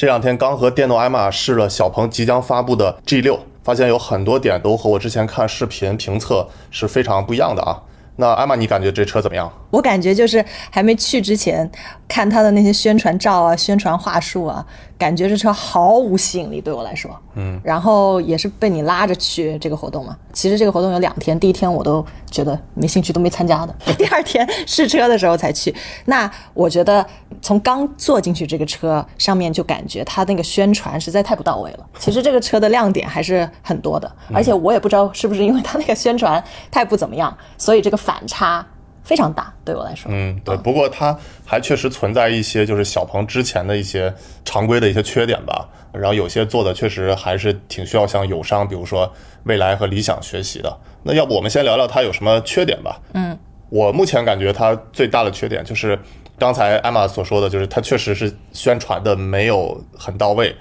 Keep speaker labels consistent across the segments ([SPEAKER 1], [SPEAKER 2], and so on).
[SPEAKER 1] 这两天刚和电动艾玛试了小鹏即将发布的 G 六，发现有很多点都和我之前看视频评测是非常不一样的啊。那艾玛，你感觉这车怎么样？
[SPEAKER 2] 我感觉就是还没去之前看他的那些宣传照啊、宣传话术啊，感觉这车毫无吸引力对我来说。嗯，然后也是被你拉着去这个活动嘛。其实这个活动有两天，第一天我都觉得没兴趣，都没参加的。第二天试车的时候才去。那我觉得从刚坐进去这个车上面就感觉它那个宣传实在太不到位了。其实这个车的亮点还是很多的，而且我也不知道是不是因为它那个宣传太不怎么样，所以这个反差。非常大，对我来说。
[SPEAKER 1] 嗯，对。不过它还确实存在一些，就是小鹏之前的一些常规的一些缺点吧。然后有些做的确实还是挺需要向友商，比如说未来和理想学习的。那要不我们先聊聊它有什么缺点吧？
[SPEAKER 2] 嗯，
[SPEAKER 1] 我目前感觉它最大的缺点就是刚才艾玛所说的，就是它确实是宣传的没有很到位，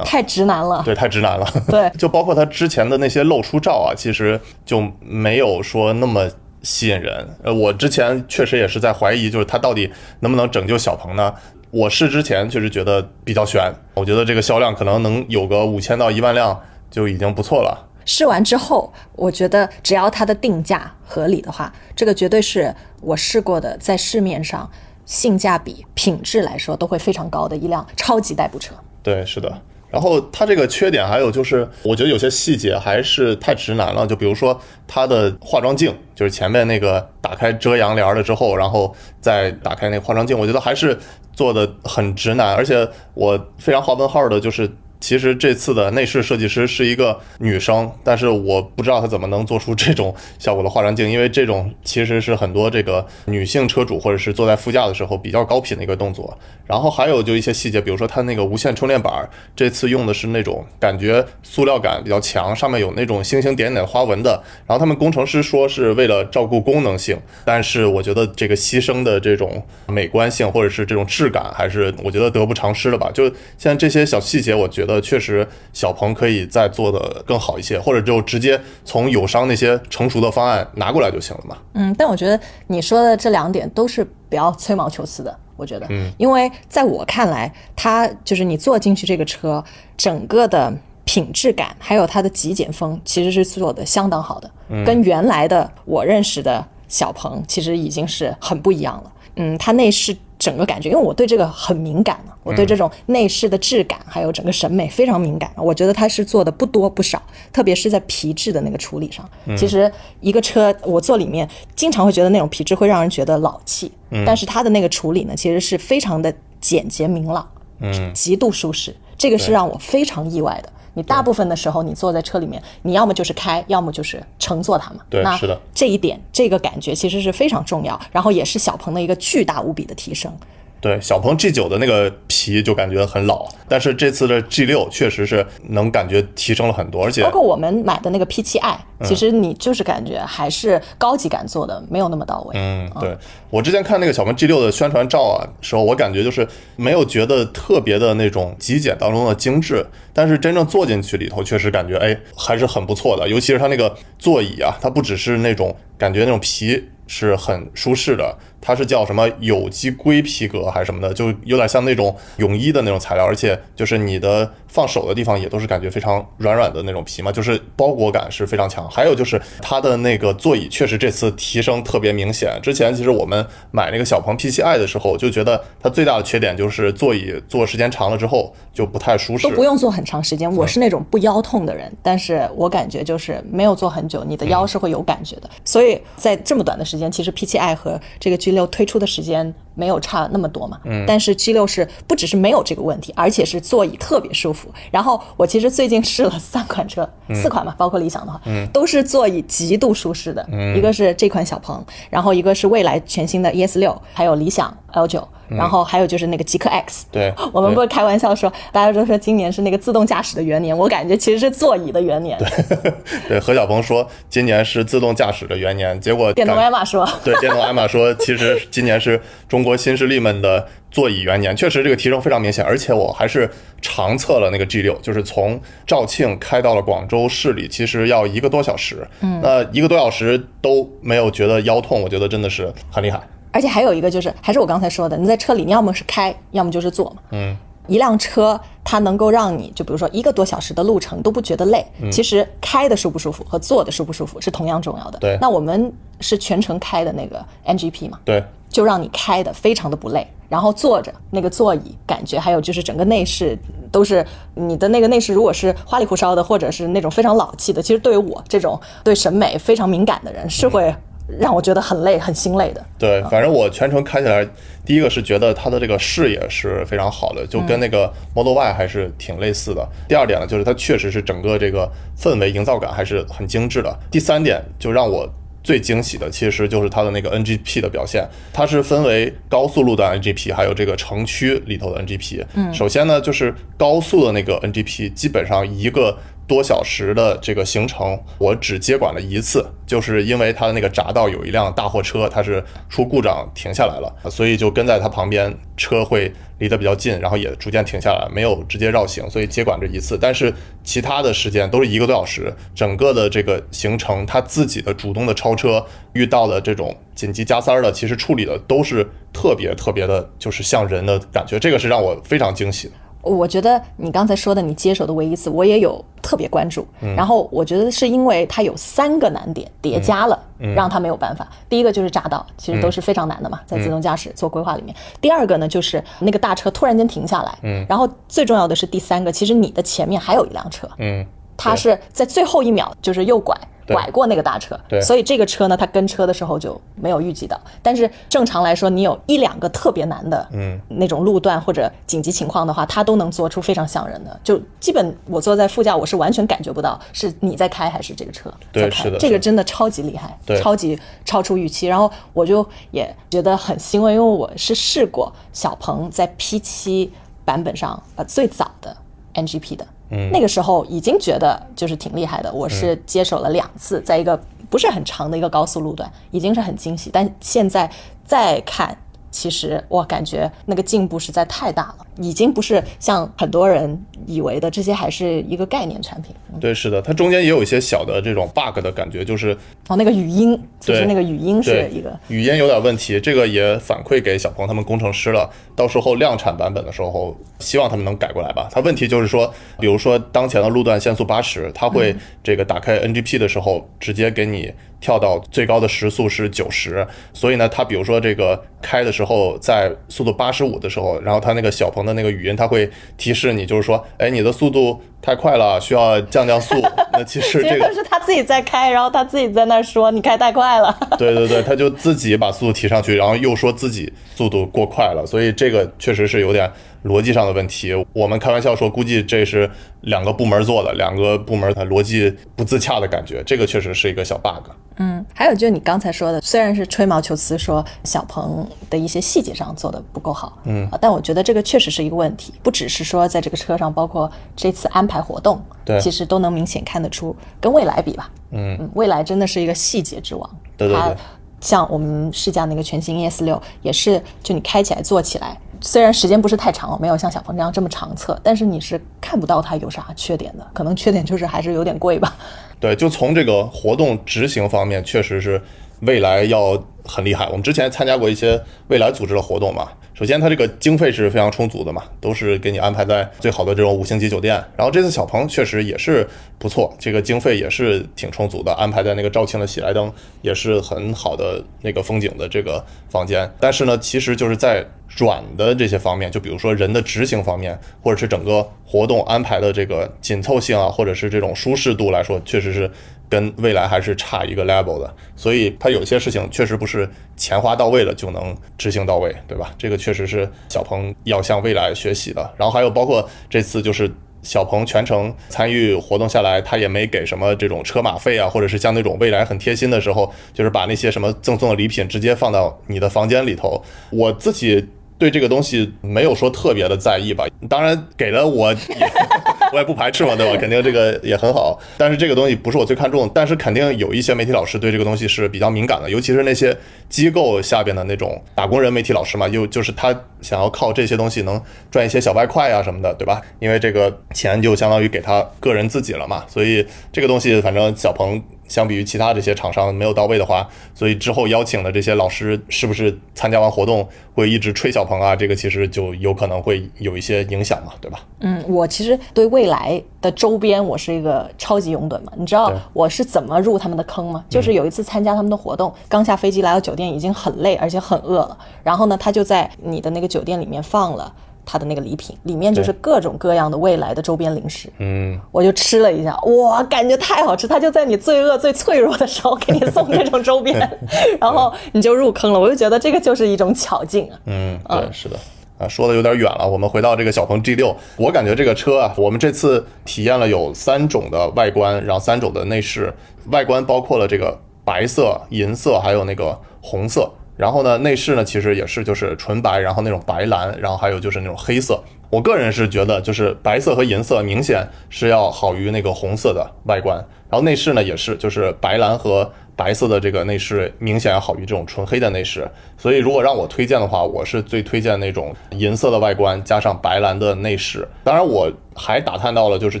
[SPEAKER 2] 太直男了。
[SPEAKER 1] 对，太直男了。
[SPEAKER 2] 对，
[SPEAKER 1] 就包括它之前的那些露出照啊，其实就没有说那么。吸引人，呃，我之前确实也是在怀疑，就是它到底能不能拯救小鹏呢？我试之前确实觉得比较悬，我觉得这个销量可能能有个五千到一万辆就已经不错了。
[SPEAKER 2] 试完之后，我觉得只要它的定价合理的话，这个绝对是我试过的，在市面上性价比、品质来说都会非常高的一辆超级代步车。
[SPEAKER 1] 对，是的。然后它这个缺点还有就是，我觉得有些细节还是太直男了。就比如说它的化妆镜，就是前面那个打开遮阳帘了之后，然后再打开那个化妆镜，我觉得还是做的很直男。而且我非常画问号的就是。其实这次的内饰设计师是一个女生，但是我不知道她怎么能做出这种效果的化妆镜，因为这种其实是很多这个女性车主或者是坐在副驾的时候比较高频的一个动作。然后还有就一些细节，比如说它那个无线充电板，这次用的是那种感觉塑料感比较强，上面有那种星星点点花纹的。然后他们工程师说是为了照顾功能性，但是我觉得这个牺牲的这种美观性或者是这种质感，还是我觉得得不偿失了吧。就像这些小细节，我觉得。呃，确实，小鹏可以再做的更好一些，或者就直接从友商那些成熟的方案拿过来就行了嘛。
[SPEAKER 2] 嗯，但我觉得你说的这两点都是比较吹毛求疵的，我觉得，嗯，因为在我看来，它就是你坐进去这个车，整个的品质感还有它的极简风，其实是做的相当好的，跟原来的我认识的小鹏其实已经是很不一样了。嗯，它内饰。整个感觉，因为我对这个很敏感嘛，我对这种内饰的质感还有整个审美非常敏感。我觉得它是做的不多不少，特别是在皮质的那个处理上。其实一个车我坐里面，经常会觉得那种皮质会让人觉得老气，但是它的那个处理呢，其实是非常的简洁明朗，嗯，极度舒适，这个是让我非常意外的。你大部分的时候，你坐在车里面，你要么就是开，要么就是乘坐它嘛。
[SPEAKER 1] 对，是的。
[SPEAKER 2] 这一点，这个感觉其实是非常重要，然后也是小鹏的一个巨大无比的提升。
[SPEAKER 1] 对，小鹏 G 九的那个皮就感觉很老，但是这次的 G 六确实是能感觉提升了很多，而且
[SPEAKER 2] 包括我们买的那个 P 七 i，其实你就是感觉还是高级感做的没有那么到位。
[SPEAKER 1] 嗯，对我之前看那个小鹏 G 六的宣传照啊时候，我感觉就是没有觉得特别的那种极简当中的精致，但是真正坐进去里头，确实感觉哎还是很不错的，尤其是它那个座椅啊，它不只是那种感觉那种皮。是很舒适的，它是叫什么有机硅皮革还是什么的，就有点像那种泳衣的那种材料，而且就是你的放手的地方也都是感觉非常软软的那种皮嘛，就是包裹感是非常强。还有就是它的那个座椅确实这次提升特别明显。之前其实我们买那个小鹏 P7i 的时候，就觉得它最大的缺点就是座椅坐时间长了之后就不太舒适，
[SPEAKER 2] 都不用坐很长时间。我是那种不腰痛的人，但是我感觉就是没有坐很久，你的腰是会有感觉的。所以在这么短的时间。其实 P7i 和这个 G 六推出的时间没有差那么多嘛，嗯，但是 G6 是不只是没有这个问题，而且是座椅特别舒服。然后我其实最近试了三款车，四款嘛，包括理想的话，嗯，都是座椅极度舒适的。一个是这款小鹏，然后一个是未来全新的 ES6，还有理想 L9。然后还有就是那个极客 X，
[SPEAKER 1] 对，
[SPEAKER 2] 我们不是开玩笑说，大家都说今年是那个自动驾驶的元年，我感觉其实是座椅的元年。
[SPEAKER 1] 对，对，何小鹏说今年是自动驾驶的元年，结果
[SPEAKER 2] 电动艾玛说，
[SPEAKER 1] 对，电动艾玛说其实今年是中国新势力们的座椅元年，确实这个提升非常明显，而且我还是长测了那个 G 六，就是从肇庆开到了广州市里，其实要一个多小时，嗯，那一个多小时都没有觉得腰痛，我觉得真的是很厉害。
[SPEAKER 2] 而且还有一个就是，还是我刚才说的，你在车里，你要么是开，要么就是坐嘛。
[SPEAKER 1] 嗯，
[SPEAKER 2] 一辆车它能够让你就比如说一个多小时的路程都不觉得累，其实开的舒不舒服和坐的舒不舒服是同样重要的。
[SPEAKER 1] 对。
[SPEAKER 2] 那我们是全程开的那个 NGP 嘛，
[SPEAKER 1] 对，
[SPEAKER 2] 就让你开的非常的不累，然后坐着那个座椅感觉，还有就是整个内饰都是你的那个内饰，如果是花里胡哨的，或者是那种非常老气的，其实对于我这种对审美非常敏感的人，是会让我觉得很累、很心累的。
[SPEAKER 1] 对，反正我全程开起来，第一个是觉得它的这个视野是非常好的，就跟那个 Model Y 还是挺类似的。第二点呢，就是它确实是整个这个氛围营造感还是很精致的。第三点就让我最惊喜的，其实就是它的那个 NGP 的表现，它是分为高速路段 NGP，还有这个城区里头的 NGP。嗯，首先呢，就是高速的那个 NGP，基本上一个。多小时的这个行程，我只接管了一次，就是因为它的那个匝道有一辆大货车，它是出故障停下来了，所以就跟在它旁边，车会离得比较近，然后也逐渐停下来，没有直接绕行，所以接管这一次。但是其他的时间都是一个多小时，整个的这个行程，它自己的主动的超车遇到的这种紧急加塞儿的，其实处理的都是特别特别的，就是像人的感觉，这个是让我非常惊喜的。
[SPEAKER 2] 我觉得你刚才说的你接手的唯一一次，我也有特别关注。然后我觉得是因为它有三个难点叠加了，让它没有办法。第一个就是匝道，其实都是非常难的嘛，在自动驾驶做规划里面。第二个呢，就是那个大车突然间停下来。
[SPEAKER 1] 嗯。
[SPEAKER 2] 然后最重要的是第三个，其实你的前面还有一辆车。
[SPEAKER 1] 嗯。
[SPEAKER 2] 它是在最后一秒就是右拐。拐过那个大车，
[SPEAKER 1] 对，
[SPEAKER 2] 所以这个车呢，它跟车的时候就没有预计到。但是正常来说，你有一两个特别难的，
[SPEAKER 1] 嗯，
[SPEAKER 2] 那种路段或者紧急情况的话，它都能做出非常像人的。就基本我坐在副驾，我是完全感觉不到是你在开还是这个车在开。这个真的超级厉害，超级超出预期。然后我就也觉得很欣慰，因为我是试过小鹏在 P7 版本上呃最早的 NGP 的。那个时候已经觉得就是挺厉害的，我是接手了两次，在一个不是很长的一个高速路段，已经是很惊喜。但现在再看。其实我感觉那个进步实在太大了，已经不是像很多人以为的这些还是一个概念产品。
[SPEAKER 1] 对，是的，它中间也有一些小的这种 bug 的感觉，就是
[SPEAKER 2] 哦，那个语音，就是那个语音是一个
[SPEAKER 1] 语音有点问题，这个也反馈给小鹏他们工程师了，到时候量产版本的时候，希望他们能改过来吧。它问题就是说，比如说当前的路段限速八十，它会这个打开 NGP 的时候直接给你。跳到最高的时速是九十，所以呢，它比如说这个开的时候在速度八十五的时候，然后它那个小鹏的那个语音，它会提示你，就是说，哎，你的速度太快了，需要降降速。那其实这个
[SPEAKER 2] 是他自己在开，然后他自己在那说你开太快了。
[SPEAKER 1] 对对对，他就自己把速度提上去，然后又说自己速度过快了，所以这个确实是有点。逻辑上的问题，我们开玩笑说，估计这是两个部门做的，两个部门它逻辑不自洽的感觉，这个确实是一个小 bug。
[SPEAKER 2] 嗯，还有就是你刚才说的，虽然是吹毛求疵，说小鹏的一些细节上做的不够好，
[SPEAKER 1] 嗯，
[SPEAKER 2] 但我觉得这个确实是一个问题，不只是说在这个车上，包括这次安排活动，
[SPEAKER 1] 对，
[SPEAKER 2] 其实都能明显看得出，跟未来比吧，
[SPEAKER 1] 嗯，
[SPEAKER 2] 未来真的是一个细节之王，
[SPEAKER 1] 对对对。
[SPEAKER 2] 像我们试驾那个全新 ES 六，也是就你开起来、坐起来，虽然时间不是太长，没有像小鹏这样这么长测，但是你是看不到它有啥缺点的。可能缺点就是还是有点贵吧。
[SPEAKER 1] 对，就从这个活动执行方面，确实是未来要很厉害。我们之前参加过一些未来组织的活动嘛。首先，它这个经费是非常充足的嘛，都是给你安排在最好的这种五星级酒店。然后这次小鹏确实也是不错，这个经费也是挺充足的，安排在那个肇庆的喜来登，也是很好的那个风景的这个房间。但是呢，其实就是在转的这些方面，就比如说人的执行方面，或者是整个活动安排的这个紧凑性啊，或者是这种舒适度来说，确实是。跟未来还是差一个 level 的，所以它有些事情确实不是钱花到位了就能执行到位，对吧？这个确实是小鹏要向未来学习的。然后还有包括这次就是小鹏全程参与活动下来，他也没给什么这种车马费啊，或者是像那种未来很贴心的时候，就是把那些什么赠送的礼品直接放到你的房间里头。我自己对这个东西没有说特别的在意吧，当然给了我。也 我也不排斥嘛，对吧？肯定这个也很好，但是这个东西不是我最看重，但是肯定有一些媒体老师对这个东西是比较敏感的，尤其是那些机构下边的那种打工人媒体老师嘛，又就是他想要靠这些东西能赚一些小外快啊什么的，对吧？因为这个钱就相当于给他个人自己了嘛，所以这个东西反正小鹏。相比于其他这些厂商没有到位的话，所以之后邀请的这些老师是不是参加完活动会一直吹小鹏啊？这个其实就有可能会有一些影响嘛，对吧？
[SPEAKER 2] 嗯，我其实对未来的周边我是一个超级拥趸嘛。你知道我是怎么入他们的坑吗？就是有一次参加他们的活动，刚下飞机来到酒店已经很累而且很饿了，然后呢，他就在你的那个酒店里面放了。他的那个礼品里面就是各种各样的未来的周边零食，
[SPEAKER 1] 嗯，
[SPEAKER 2] 我就吃了一下，哇，感觉太好吃！他就在你最饿、最脆弱的时候给你送这种周边，然后你就入坑了。我就觉得这个就是一种巧劲
[SPEAKER 1] 啊。嗯，对，是的，啊，说的有点远了。我们回到这个小鹏 G 六，我感觉这个车啊，我们这次体验了有三种的外观，然后三种的内饰，外观包括了这个白色、银色，还有那个红色。然后呢，内饰呢其实也是就是纯白，然后那种白蓝，然后还有就是那种黑色。我个人是觉得，就是白色和银色明显是要好于那个红色的外观。然后内饰呢也是，就是白蓝和白色的这个内饰明显要好于这种纯黑的内饰。所以如果让我推荐的话，我是最推荐那种银色的外观加上白蓝的内饰。当然我还打探到了，就是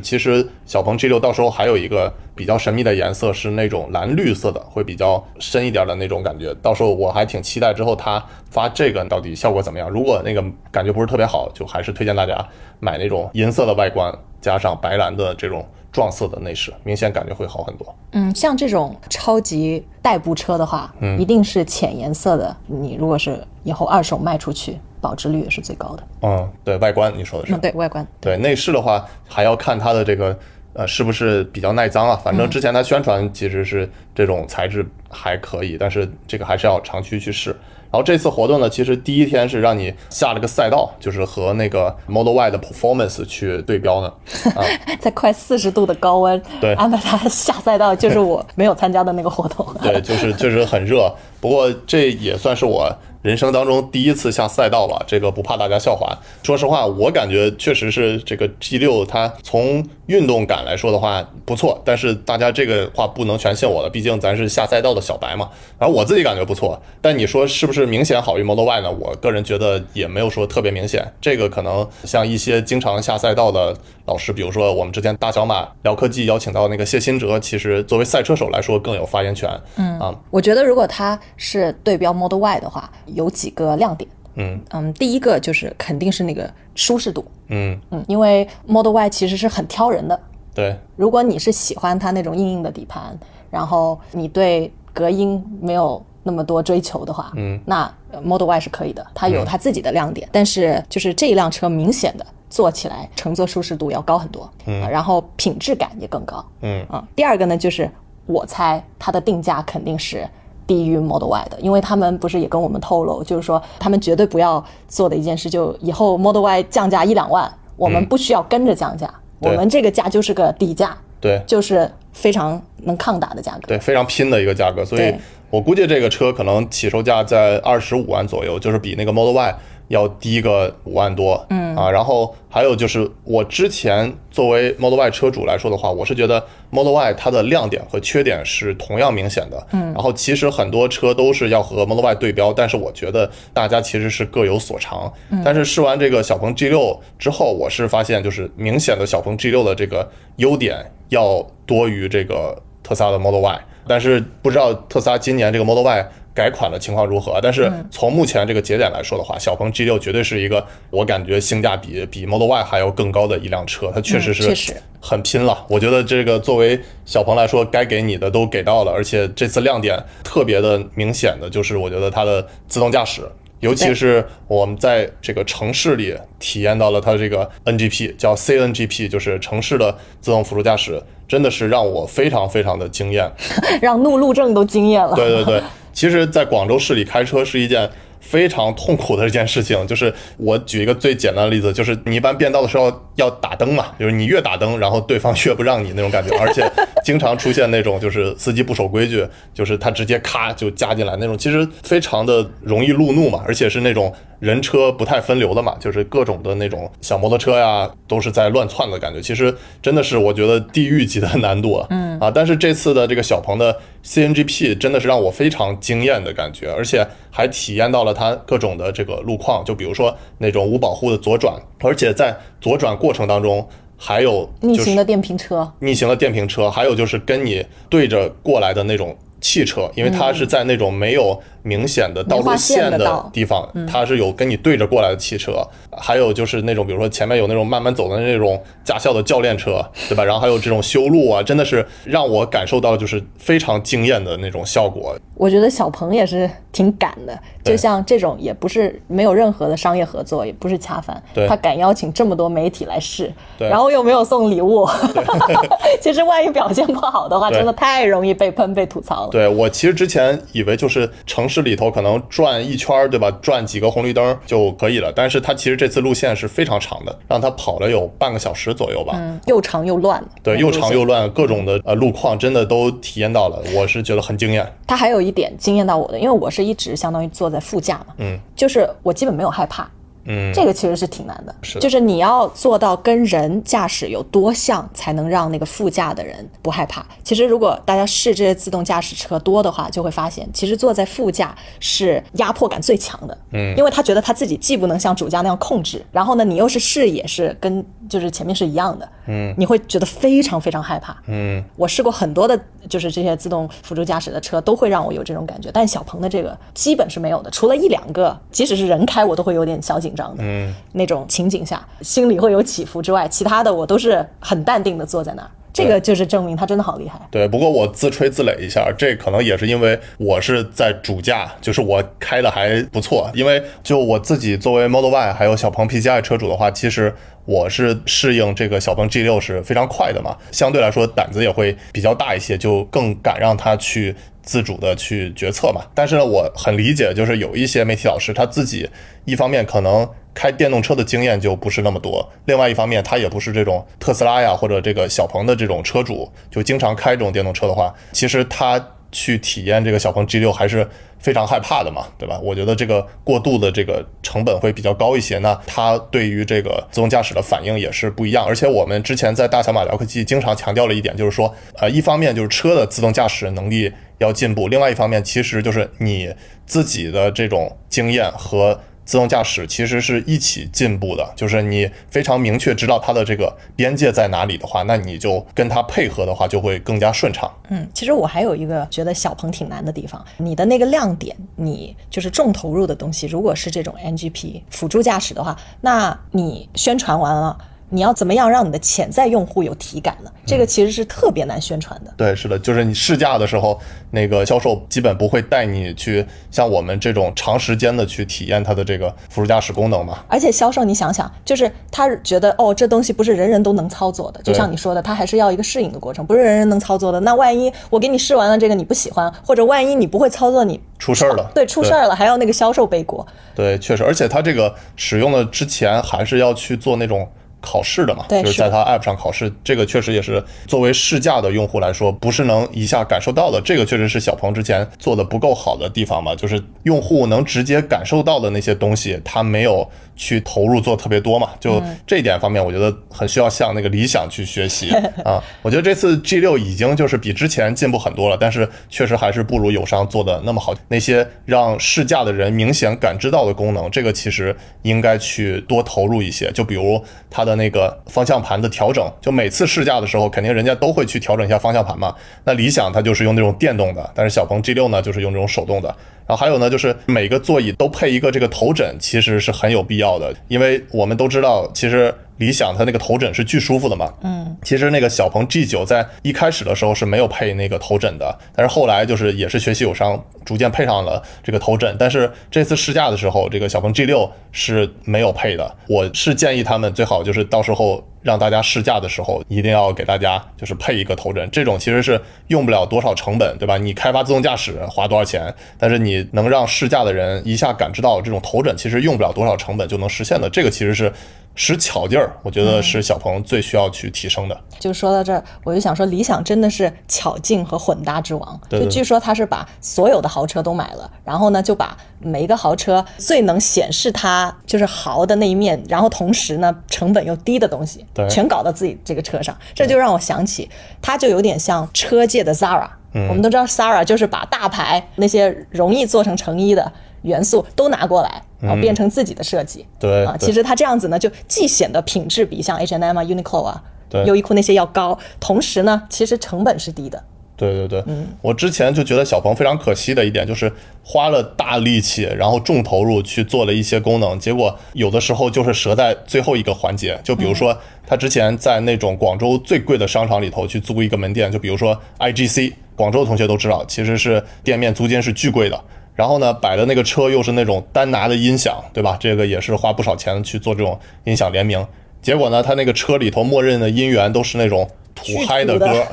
[SPEAKER 1] 其实小鹏 G6 到时候还有一个。比较神秘的颜色是那种蓝绿色的，会比较深一点的那种感觉。到时候我还挺期待之后它发这个到底效果怎么样。如果那个感觉不是特别好，就还是推荐大家买那种银色的外观加上白蓝的这种撞色的内饰，明显感觉会好很多。
[SPEAKER 2] 嗯，像这种超级代步车的话，嗯，一定是浅颜色的。你如果是以后二手卖出去，保值率也是最高的。
[SPEAKER 1] 嗯，对外观你说的是？
[SPEAKER 2] 嗯，对外观。
[SPEAKER 1] 对内饰的话，还要看它的这个。呃，是不是比较耐脏啊？反正之前它宣传其实是这种材质还可以，但是这个还是要长期去试。然后这次活动呢，其实第一天是让你下了个赛道，就是和那个 Model Y 的 Performance 去对标呢。啊，
[SPEAKER 2] 在快四十度的高温，
[SPEAKER 1] 对，
[SPEAKER 2] 安排他下赛道，就是我没有参加的那个活动。
[SPEAKER 1] 对，就是确实很热，不过这也算是我。人生当中第一次下赛道吧，这个不怕大家笑话。说实话，我感觉确实是这个 G 六，它从运动感来说的话不错。但是大家这个话不能全信我的，毕竟咱是下赛道的小白嘛。而我自己感觉不错，但你说是不是明显好于 Model Y 呢？我个人觉得也没有说特别明显。这个可能像一些经常下赛道的老师，比如说我们之前大小马聊科技邀请到那个谢新哲，其实作为赛车手来说更有发言权。
[SPEAKER 2] 嗯
[SPEAKER 1] 啊，
[SPEAKER 2] 我觉得如果他是对标 Model Y 的话。有几个亮点，
[SPEAKER 1] 嗯。
[SPEAKER 2] 嗯，第一个就是肯定是那个舒适度，
[SPEAKER 1] 嗯。
[SPEAKER 2] 嗯，因为 Model Y 其实是很挑人的，
[SPEAKER 1] 对，
[SPEAKER 2] 如果你是喜欢它那种硬硬的底盘，然后你对隔音没有那么多追求的话，
[SPEAKER 1] 嗯，
[SPEAKER 2] 那 Model Y 是可以的，它有它自己的亮点，但是就是这一辆车明显的坐起来乘坐舒适度要高很多，
[SPEAKER 1] 嗯，
[SPEAKER 2] 然后品质感也更高，
[SPEAKER 1] 嗯。
[SPEAKER 2] 嗯，第二个呢就是我猜它的定价肯定是。低于 Model Y 的，因为他们不是也跟我们透露，就是说他们绝对不要做的一件事，就以后 Model Y 降价一两万，我们不需要跟着降价，我们这个价就是个底价，
[SPEAKER 1] 对，
[SPEAKER 2] 就是非常能抗打的价格，
[SPEAKER 1] 对，非常拼的一个价格，所以我估计这个车可能起售价在二十五万左右，就是比那个 Model Y。要低个五万多，
[SPEAKER 2] 嗯
[SPEAKER 1] 啊，然后还有就是我之前作为 Model Y 车主来说的话，我是觉得 Model Y 它的亮点和缺点是同样明显的，
[SPEAKER 2] 嗯，
[SPEAKER 1] 然后其实很多车都是要和 Model Y 对标，但是我觉得大家其实是各有所长，嗯但是试完这个小鹏 G6 之后，我是发现就是明显的小鹏 G6 的这个优点要多于这个特斯拉的 Model Y，但是不知道特斯拉今年这个 Model Y。改款的情况如何？但是从目前这个节点来说的话，小鹏 G6 绝对是一个我感觉性价比比 Model Y 还要更高的一辆车，它确实是很拼了。我觉得这个作为小鹏来说，该给你的都给到了，而且这次亮点特别的明显的就是，我觉得它的自动驾驶，尤其是我们在这个城市里体验到了它这个 NGP，叫 CNGP，就是城市的自动辅助驾驶，真的是让我非常非常的惊艳，
[SPEAKER 2] 让怒路症都惊艳了。
[SPEAKER 1] 对对对。其实，在广州市里开车是一件非常痛苦的一件事情。就是我举一个最简单的例子，就是你一般变道的时候要打灯嘛，就是你越打灯，然后对方越不让你那种感觉。而且经常出现那种就是司机不守规矩，就是他直接咔就加进来那种，其实非常的容易路怒嘛，而且是那种人车不太分流的嘛，就是各种的那种小摩托车呀，都是在乱窜的感觉。其实真的是我觉得地狱级的难度啊，嗯啊，但是这次的这个小鹏的 CNGP 真的是让我非常惊艳的感觉，而且还体验到了它各种的这个路况，就比如说那种无保护的左转，而且在左转过程当中。还有
[SPEAKER 2] 逆行的电瓶车，
[SPEAKER 1] 逆行的电瓶车，还有就是跟你对着过来的那种汽车，因为它是在那种没有。明显的道路线的地方，它是有跟你对着过来的汽车，还有就是那种比如说前面有那种慢慢走的那种驾校的教练车，对吧？然后还有这种修路啊，真的是让我感受到就是非常惊艳的那种效果。
[SPEAKER 2] 我觉得小鹏也是挺敢的，就像这种也不是没有任何的商业合作，也不是恰饭，他敢邀请这么多媒体来试，然后又没有送礼物。其实万一表现不好的话，真的太容易被喷被吐槽了。
[SPEAKER 1] 对我其实之前以为就是城市。里头可能转一圈，对吧？转几个红绿灯就可以了。但是它其实这次路线是非常长的，让它跑了有半个小时左右吧。
[SPEAKER 2] 嗯，又长又乱。
[SPEAKER 1] 对，又长又乱，各种的呃路况真的都体验到了，我是觉得很惊艳。
[SPEAKER 2] 它还有一点惊艳到我的，因为我是一直相当于坐在副驾嘛，嗯，就是我基本没有害怕。
[SPEAKER 1] 嗯，
[SPEAKER 2] 这个其实是挺难的，
[SPEAKER 1] 是，
[SPEAKER 2] 就是你要做到跟人驾驶有多像，才能让那个副驾的人不害怕。其实如果大家试这些自动驾驶车多的话，就会发现，其实坐在副驾是压迫感最强的。
[SPEAKER 1] 嗯，
[SPEAKER 2] 因为他觉得他自己既不能像主驾那样控制，然后呢，你又是视野是跟就是前面是一样的。
[SPEAKER 1] 嗯，
[SPEAKER 2] 你会觉得非常非常害怕。
[SPEAKER 1] 嗯，
[SPEAKER 2] 我试过很多的，就是这些自动辅助驾驶的车，都会让我有这种感觉，但小鹏的这个基本是没有的，除了一两个，即使是人开，我都会有点小紧张的。
[SPEAKER 1] 嗯，
[SPEAKER 2] 那种情景下，心里会有起伏之外，其他的我都是很淡定的坐在那儿。这个就是证明他真的好厉害。
[SPEAKER 1] 对，不过我自吹自擂一下，这可能也是因为我是在主驾，就是我开的还不错。因为就我自己作为 Model Y 还有小鹏 PCI 车主的话，其实我是适应这个小鹏 G6 是非常快的嘛，相对来说胆子也会比较大一些，就更敢让它去。自主的去决策嘛，但是呢，我很理解，就是有一些媒体老师他自己一方面可能开电动车的经验就不是那么多，另外一方面他也不是这种特斯拉呀或者这个小鹏的这种车主，就经常开这种电动车的话，其实他去体验这个小鹏 G6 还是非常害怕的嘛，对吧？我觉得这个过度的这个成本会比较高一些，那他对于这个自动驾驶的反应也是不一样。而且我们之前在大小马聊科技经常强调了一点，就是说，呃，一方面就是车的自动驾驶能力。要进步，另外一方面，其实就是你自己的这种经验和自动驾驶其实是一起进步的。就是你非常明确知道它的这个边界在哪里的话，那你就跟它配合的话就会更加顺畅。
[SPEAKER 2] 嗯，其实我还有一个觉得小鹏挺难的地方，你的那个亮点，你就是重投入的东西，如果是这种 NGP 辅助驾驶的话，那你宣传完了。你要怎么样让你的潜在用户有体感呢？这个其实是特别难宣传的。
[SPEAKER 1] 对，是的，就是你试驾的时候，那个销售基本不会带你去像我们这种长时间的去体验它的这个辅助驾驶功能嘛。
[SPEAKER 2] 而且销售，你想想，就是他觉得哦，这东西不是人人都能操作的，就像你说的，他还是要一个适应的过程，不是人人能操作的。那万一我给你试完了这个你不喜欢，或者万一你不会操作，你
[SPEAKER 1] 出事儿了，
[SPEAKER 2] 对，出事儿了还要那个销售背锅。
[SPEAKER 1] 对，确实，而且他这个使用的之前还是要去做那种。考试的嘛，就是在它 App 上考试，这个确实也是作为试驾的用户来说，不是能一下感受到的。这个确实是小鹏之前做的不够好的地方嘛，就是用户能直接感受到的那些东西，它没有去投入做特别多嘛。就这一点方面，我觉得很需要向那个理想去学习 啊。我觉得这次 G6 已经就是比之前进步很多了，但是确实还是不如友商做的那么好。那些让试驾的人明显感知到的功能，这个其实应该去多投入一些。就比如它。的那个方向盘的调整，就每次试驾的时候，肯定人家都会去调整一下方向盘嘛。那理想它就是用那种电动的，但是小鹏 G6 呢，就是用这种手动的。然后还有呢，就是每个座椅都配一个这个头枕，其实是很有必要的，因为我们都知道，其实。理想它那个头枕是巨舒服的嘛？
[SPEAKER 2] 嗯，
[SPEAKER 1] 其实那个小鹏 G9 在一开始的时候是没有配那个头枕的，但是后来就是也是学习友商逐渐配上了这个头枕。但是这次试驾的时候，这个小鹏 G6 是没有配的。我是建议他们最好就是到时候让大家试驾的时候一定要给大家就是配一个头枕，这种其实是用不了多少成本，对吧？你开发自动驾驶花多少钱？但是你能让试驾的人一下感知到这种头枕其实用不了多少成本就能实现的，这个其实是。使巧劲儿，我觉得是小鹏最需要去提升的。
[SPEAKER 2] 就说到这儿，我就想说，理想真的是巧劲和混搭之王。
[SPEAKER 1] 对对
[SPEAKER 2] 就据说他是把所有的豪车都买了，然后呢，就把每一个豪车最能显示它就是豪的那一面，然后同时呢成本又低的东西
[SPEAKER 1] 对，
[SPEAKER 2] 全搞到自己这个车上。这就让我想起，他就有点像车界的 Zara。我们都知道 Sara 就是把大牌那些容易做成成衣的元素都拿过来，然后变成自己的设计。啊，
[SPEAKER 1] 对。啊
[SPEAKER 2] 其实它这样子呢，就既显得品质比像 H&M 啊、Uniqlo 啊、
[SPEAKER 1] 对。
[SPEAKER 2] 优衣库那些要高，同时呢，其实成本是低的。
[SPEAKER 1] 对对对，嗯。我之前就觉得小鹏非常可惜的一点就是花了大力气，然后重投入去做了一些功能，结果有的时候就是折在最后一个环节。就比如说他之前在那种广州最贵的商场里头去租一个门店，就比如说 IGC，广州同学都知道，其实是店面租金是巨贵的。然后呢，摆的那个车又是那种单拿的音响，对吧？这个也是花不少钱去做这种音响联名。结果呢，他那个车里头默认的音源都是那种土嗨的歌，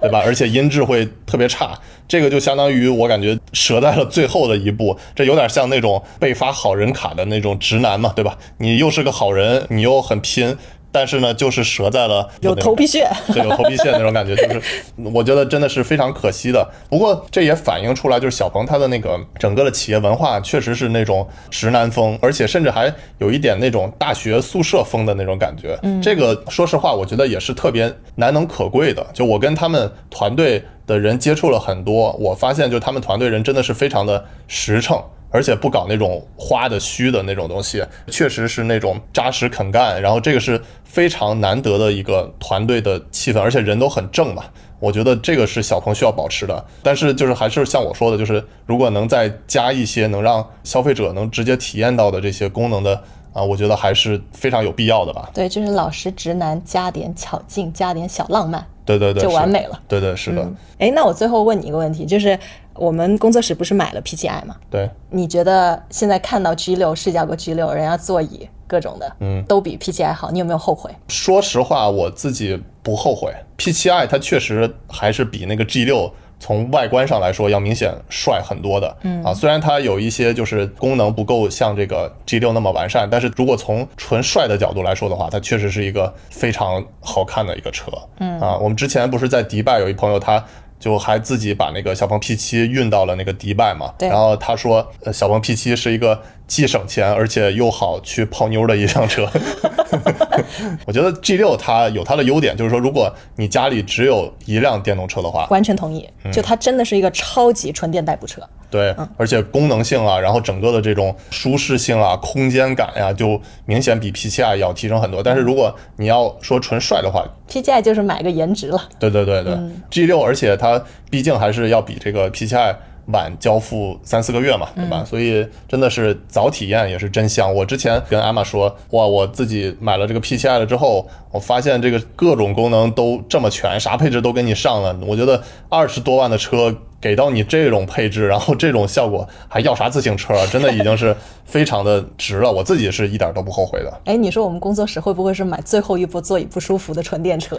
[SPEAKER 1] 对吧？而且音质会特别差，这个就相当于我感觉折在了最后的一步，这有点像那种被发好人卡的那种直男嘛，对吧？你又是个好人，你又很拼。但是呢，就是折在了
[SPEAKER 2] 有头皮屑，
[SPEAKER 1] 对，有头皮屑那种感觉，就是 我觉得真的是非常可惜的。不过这也反映出来，就是小鹏它的那个整个的企业文化确实是那种直男风，而且甚至还有一点那种大学宿舍风的那种感觉。嗯，这个说实话，我觉得也是特别难能可贵的。就我跟他们团队的人接触了很多，我发现就他们团队人真的是非常的实诚。而且不搞那种花的虚的那种东西，确实是那种扎实肯干，然后这个是非常难得的一个团队的气氛，而且人都很正嘛。我觉得这个是小鹏需要保持的。但是就是还是像我说的，就是如果能再加一些能让消费者能直接体验到的这些功能的啊，我觉得还是非常有必要的吧。
[SPEAKER 2] 对，就是老实直男加点巧劲，加点小浪漫，
[SPEAKER 1] 对对对，
[SPEAKER 2] 就完美了。
[SPEAKER 1] 对对是的。
[SPEAKER 2] 哎，那我最后问你一个问题，就是我们工作室不是买了 P7i 吗？
[SPEAKER 1] 对，
[SPEAKER 2] 你觉得现在看到 G 六试驾过 G 六，人家座椅各种的，嗯，都比 P7i 好，你有没有后悔？
[SPEAKER 1] 说实话，我自己不后悔。P7i 它确实还是比那个 G 六从外观上来说要明显帅很多的，嗯啊，虽然它有一些就是功能不够像这个 G 六那么完善，但是如果从纯帅的角度来说的话，它确实是一个非常好看的一个车，嗯啊，我们之前不是在迪拜有一朋友他。就还自己把那个小鹏 P7 运到了那个迪拜嘛，
[SPEAKER 2] 对。
[SPEAKER 1] 然后他说，呃，小鹏 P7 是一个既省钱而且又好去泡妞的一辆车。我觉得 G6 它有它的优点，就是说，如果你家里只有一辆电动车的话，
[SPEAKER 2] 完全同意，就它真的是一个超级纯电代步车。
[SPEAKER 1] 对，而且功能性啊，然后整个的这种舒适性啊、空间感呀、就明显比 P7i 要提升很多。但是如果你要说纯帅的话
[SPEAKER 2] ，P7i 就是买个颜值了。
[SPEAKER 1] 对对对对、g 6而且它毕竟还是要比这个 P7i 晚交付三四个月嘛，对吧？所以真的是早体验也是真香。我之前跟艾玛说，哇，我自己买了这个 P7i 了之后，我发现这个各种功能都这么全，啥配置都给你上了。我觉得二十多万的车。给到你这种配置，然后这种效果，还要啥自行车啊？真的已经是非常的值了，我自己是一点都不后悔的。
[SPEAKER 2] 哎，你说我们工作室会不会是买最后一部座椅不舒服的纯电车？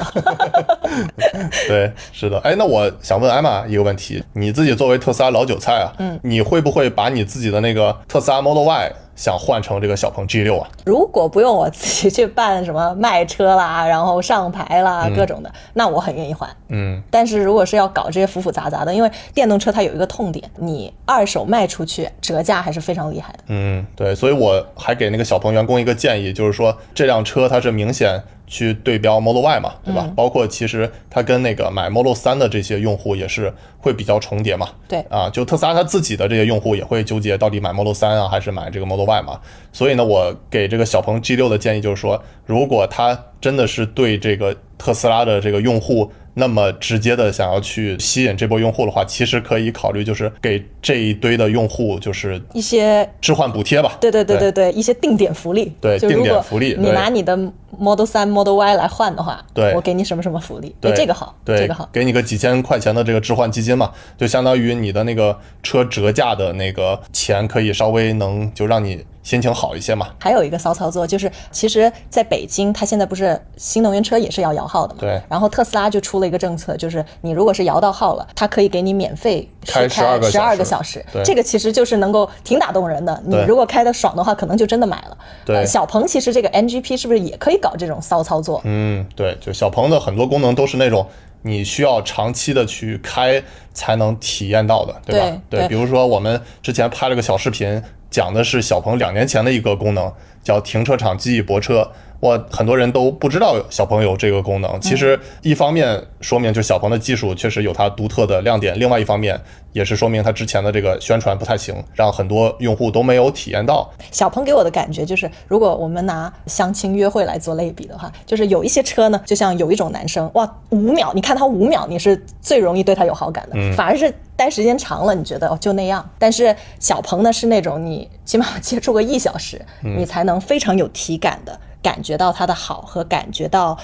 [SPEAKER 1] 对，是的。哎，那我想问艾玛一个问题：你自己作为特斯拉老韭菜啊，嗯，你会不会把你自己的那个特斯拉 Model Y 想换成这个小鹏 G 六啊？
[SPEAKER 2] 如果不用我自己去办什么卖车啦，然后上牌啦，各种的，那我很愿意换。
[SPEAKER 1] 嗯，
[SPEAKER 2] 但是如果是要搞这些复复杂杂的，因为电动车它有一个痛点，你二手卖出去折价还是非常厉害的。
[SPEAKER 1] 嗯，对，所以我还给那个小鹏员工一个建议，就是说这辆车它是明显去对标 Model Y 嘛，对吧？包括其实它跟那个买 Model 3的这些用户也是会比较重叠嘛。
[SPEAKER 2] 对
[SPEAKER 1] 啊，就特斯拉它自己的这些用户也会纠结到底买 Model 3啊还是买这个 Model Y 嘛。所以呢，我给这个小鹏 G6 的建议就是说，如果它真的是对这个特斯拉的这个用户。那么直接的想要去吸引这波用户的话，其实可以考虑就是给这一堆的用户就是
[SPEAKER 2] 一些
[SPEAKER 1] 置换补贴吧。
[SPEAKER 2] 对对对对对，一些定点福利。
[SPEAKER 1] 对，定点福利。
[SPEAKER 2] 你拿你的 Model 3、Model Y 来换的话，
[SPEAKER 1] 对，
[SPEAKER 2] 我给你什么什么福利？
[SPEAKER 1] 对，
[SPEAKER 2] 这个好，
[SPEAKER 1] 对，
[SPEAKER 2] 这个好，
[SPEAKER 1] 给你个几千块钱的这个置换基金嘛，就相当于你的那个车折价的那个钱可以稍微能就让你。心情好一些嘛。
[SPEAKER 2] 还有一个骚操作就是，其实在北京，它现在不是新能源车也是要摇号的嘛？
[SPEAKER 1] 对
[SPEAKER 2] 然后特斯拉就出了一个政策，就是你如果是摇到号了，它可以给你免费
[SPEAKER 1] 开
[SPEAKER 2] 试
[SPEAKER 1] 12个
[SPEAKER 2] 十二个小时。
[SPEAKER 1] 对
[SPEAKER 2] 这个其实就是能够挺打动人的。你如果开的爽的话，可能就真的买了。
[SPEAKER 1] 对
[SPEAKER 2] 呃小鹏其实这个 NGP 是不是也可以搞这种骚操作？
[SPEAKER 1] 嗯，对，就小鹏的很多功能都是那种你需要长期的去开才能体验到的，对吧？
[SPEAKER 2] 对对
[SPEAKER 1] 比如说我们之前拍了个小视频，讲的是小鹏两年前的一个功能，叫停车场记忆泊车。我很多人都不知道小鹏有这个功能。其实一方面说明就小鹏的技术确实有它独特的亮点，另外一方面也是说明它之前的这个宣传不太行，让很多用户都没有体验到。
[SPEAKER 2] 小鹏给我的感觉就是，如果我们拿相亲约会来做类比的话，就是有一些车呢，就像有一种男生，哇，五秒，你看他五秒，你是最容易对他有好感的，反而是待时间长了，你觉得哦就那样。但是小鹏呢是那种你起码接触个一小时，你才能非常有体感的感觉到它的好和感觉到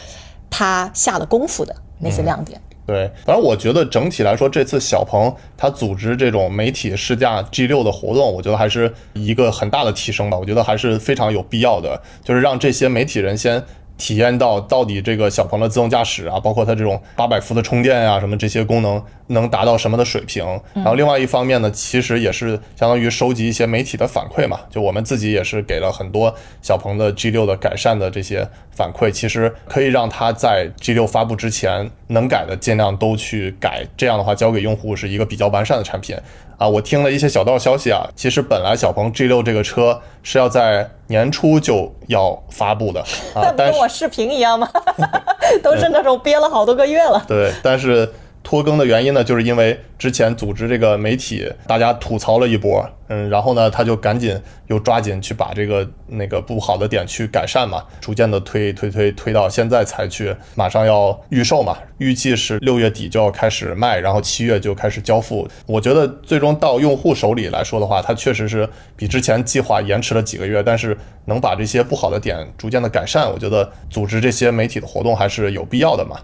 [SPEAKER 2] 他下了功夫的那些亮点。
[SPEAKER 1] 对，反正我觉得整体来说，这次小鹏它组织这种媒体试驾 G 六的活动，我觉得还是一个很大的提升吧。我觉得还是非常有必要的，就是让这些媒体人先体验到到底这个小鹏的自动驾驶啊，包括它这种八百伏的充电啊，什么这些功能能达到什么的水平。然后另外一方面呢，其实也是相当于收集一些媒体的反馈嘛，就我们自己也是给了很多小鹏的 G 六的改善的这些反馈，其实可以让它在 G 六发布之前能改的尽量都去改，这样的话交给用户是一个比较完善的产品。啊，我听了一些小道消息啊，其实本来小鹏 G 六这个车是要在年初就要发布的啊
[SPEAKER 2] 跟我视频一样吗？都是那种憋了好多个月了。
[SPEAKER 1] 对，但是拖更的原因呢，就是因为之前组织这个媒体，大家吐槽了一波，嗯，然后呢，他就赶紧又抓紧去把这个那个不好的点去改善嘛，逐渐的推推推推到现在才去，马上要预售嘛，预计是六月底就要开始卖，然后七月就开始交付。我觉得最终到用户手里来说的话，它确实是比之前计划延迟了几个月，但是能把这些不好的点逐渐的改善，我觉得组织这些媒体的活动还是有必要的嘛。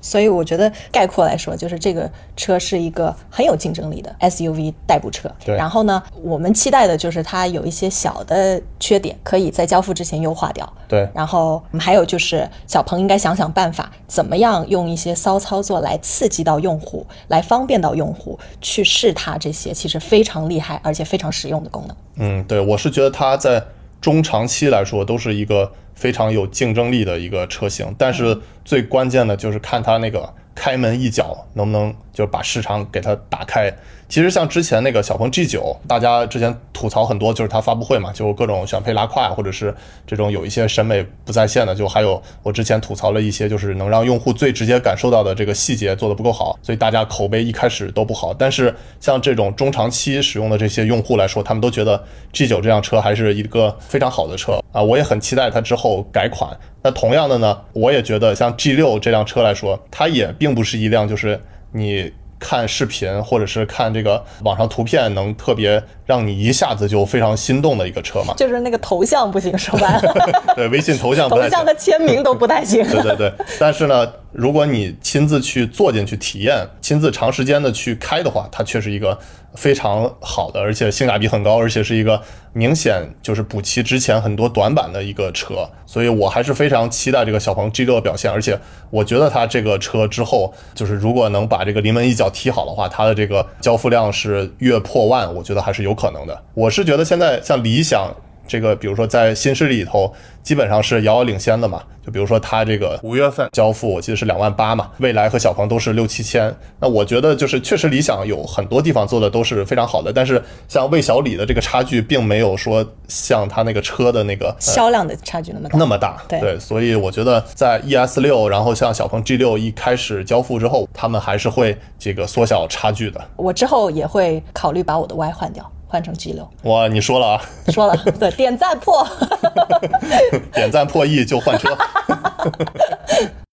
[SPEAKER 2] 所以我觉得概括来说，就是这个车是一个很有竞争力的 SUV 代步车。
[SPEAKER 1] 对
[SPEAKER 2] 然后呢，我们期待的就是它有一些小的缺点，可以在交付之前优化掉。
[SPEAKER 1] 对
[SPEAKER 2] 然后嗯还有就是小鹏应该想想办法，怎么样用一些骚操作来刺激到用户，来方便到用户去试它这些其实非常厉害而且非常实用的功能。
[SPEAKER 1] 嗯，对，我是觉得它在中长期来说都是一个非常有竞争力的一个车型，但是最关键的就是看它那个开门一脚能不能就把市场给它打开。其实像之前那个小鹏 G9，大家之前吐槽很多，就是它发布会嘛，就各种选配拉胯，或者是这种有一些审美不在线的，就还有我之前吐槽了一些，就是能让用户最直接感受到的这个细节做得不够好，所以大家口碑一开始都不好。但是像这种中长期使用的这些用户来说，他们都觉得 G9 这辆车还是一个非常好的车啊，我也很期待它之后改款。那同样的呢，我也觉得像 G6 这辆车来说，它也并不是一辆就是你。看视频或者是看这个网上图片，能特别让你一下子就非常心动的一个车嘛？
[SPEAKER 2] 就是那个头像不行，说白了，
[SPEAKER 1] 对，微信头像不太行
[SPEAKER 2] 头像。的签名都不太行。
[SPEAKER 1] 对对对，但是呢，如果你亲自去坐进去体验，亲自长时间的去开的话，它却是一个非常好的，而且性价比很高，而且是一个明显就是补齐之前很多短板的一个车。所以我还是非常期待这个小鹏 G6 的表现，而且我觉得它这个车之后，就是如果能把这个临门一脚踢好的话，它的这个交付量是月破万，我觉得还是有可能的。我是觉得现在像理想。这个比如说在新势力里头，基本上是遥遥领先的嘛。就比如说它这个五月份交付，我记得是两万八嘛，蔚来和小鹏都是六七千。那我觉得就是确实理想有很多地方做的都是非常好的，但是像魏小李的这个差距，并没有说像它那个车的那个呃
[SPEAKER 2] 销量的差距那么大，
[SPEAKER 1] 那么大。
[SPEAKER 2] 对
[SPEAKER 1] 所以我觉得在 ES 六，然后像小鹏 G 六一开始交付之后，他们还是会这个缩小差距的。
[SPEAKER 2] 我之后也会考虑把我的 Y 换掉，换成 G 六。
[SPEAKER 1] 哇，你说了啊，
[SPEAKER 2] 说了，对，点赞破。
[SPEAKER 1] 点赞破亿就换车。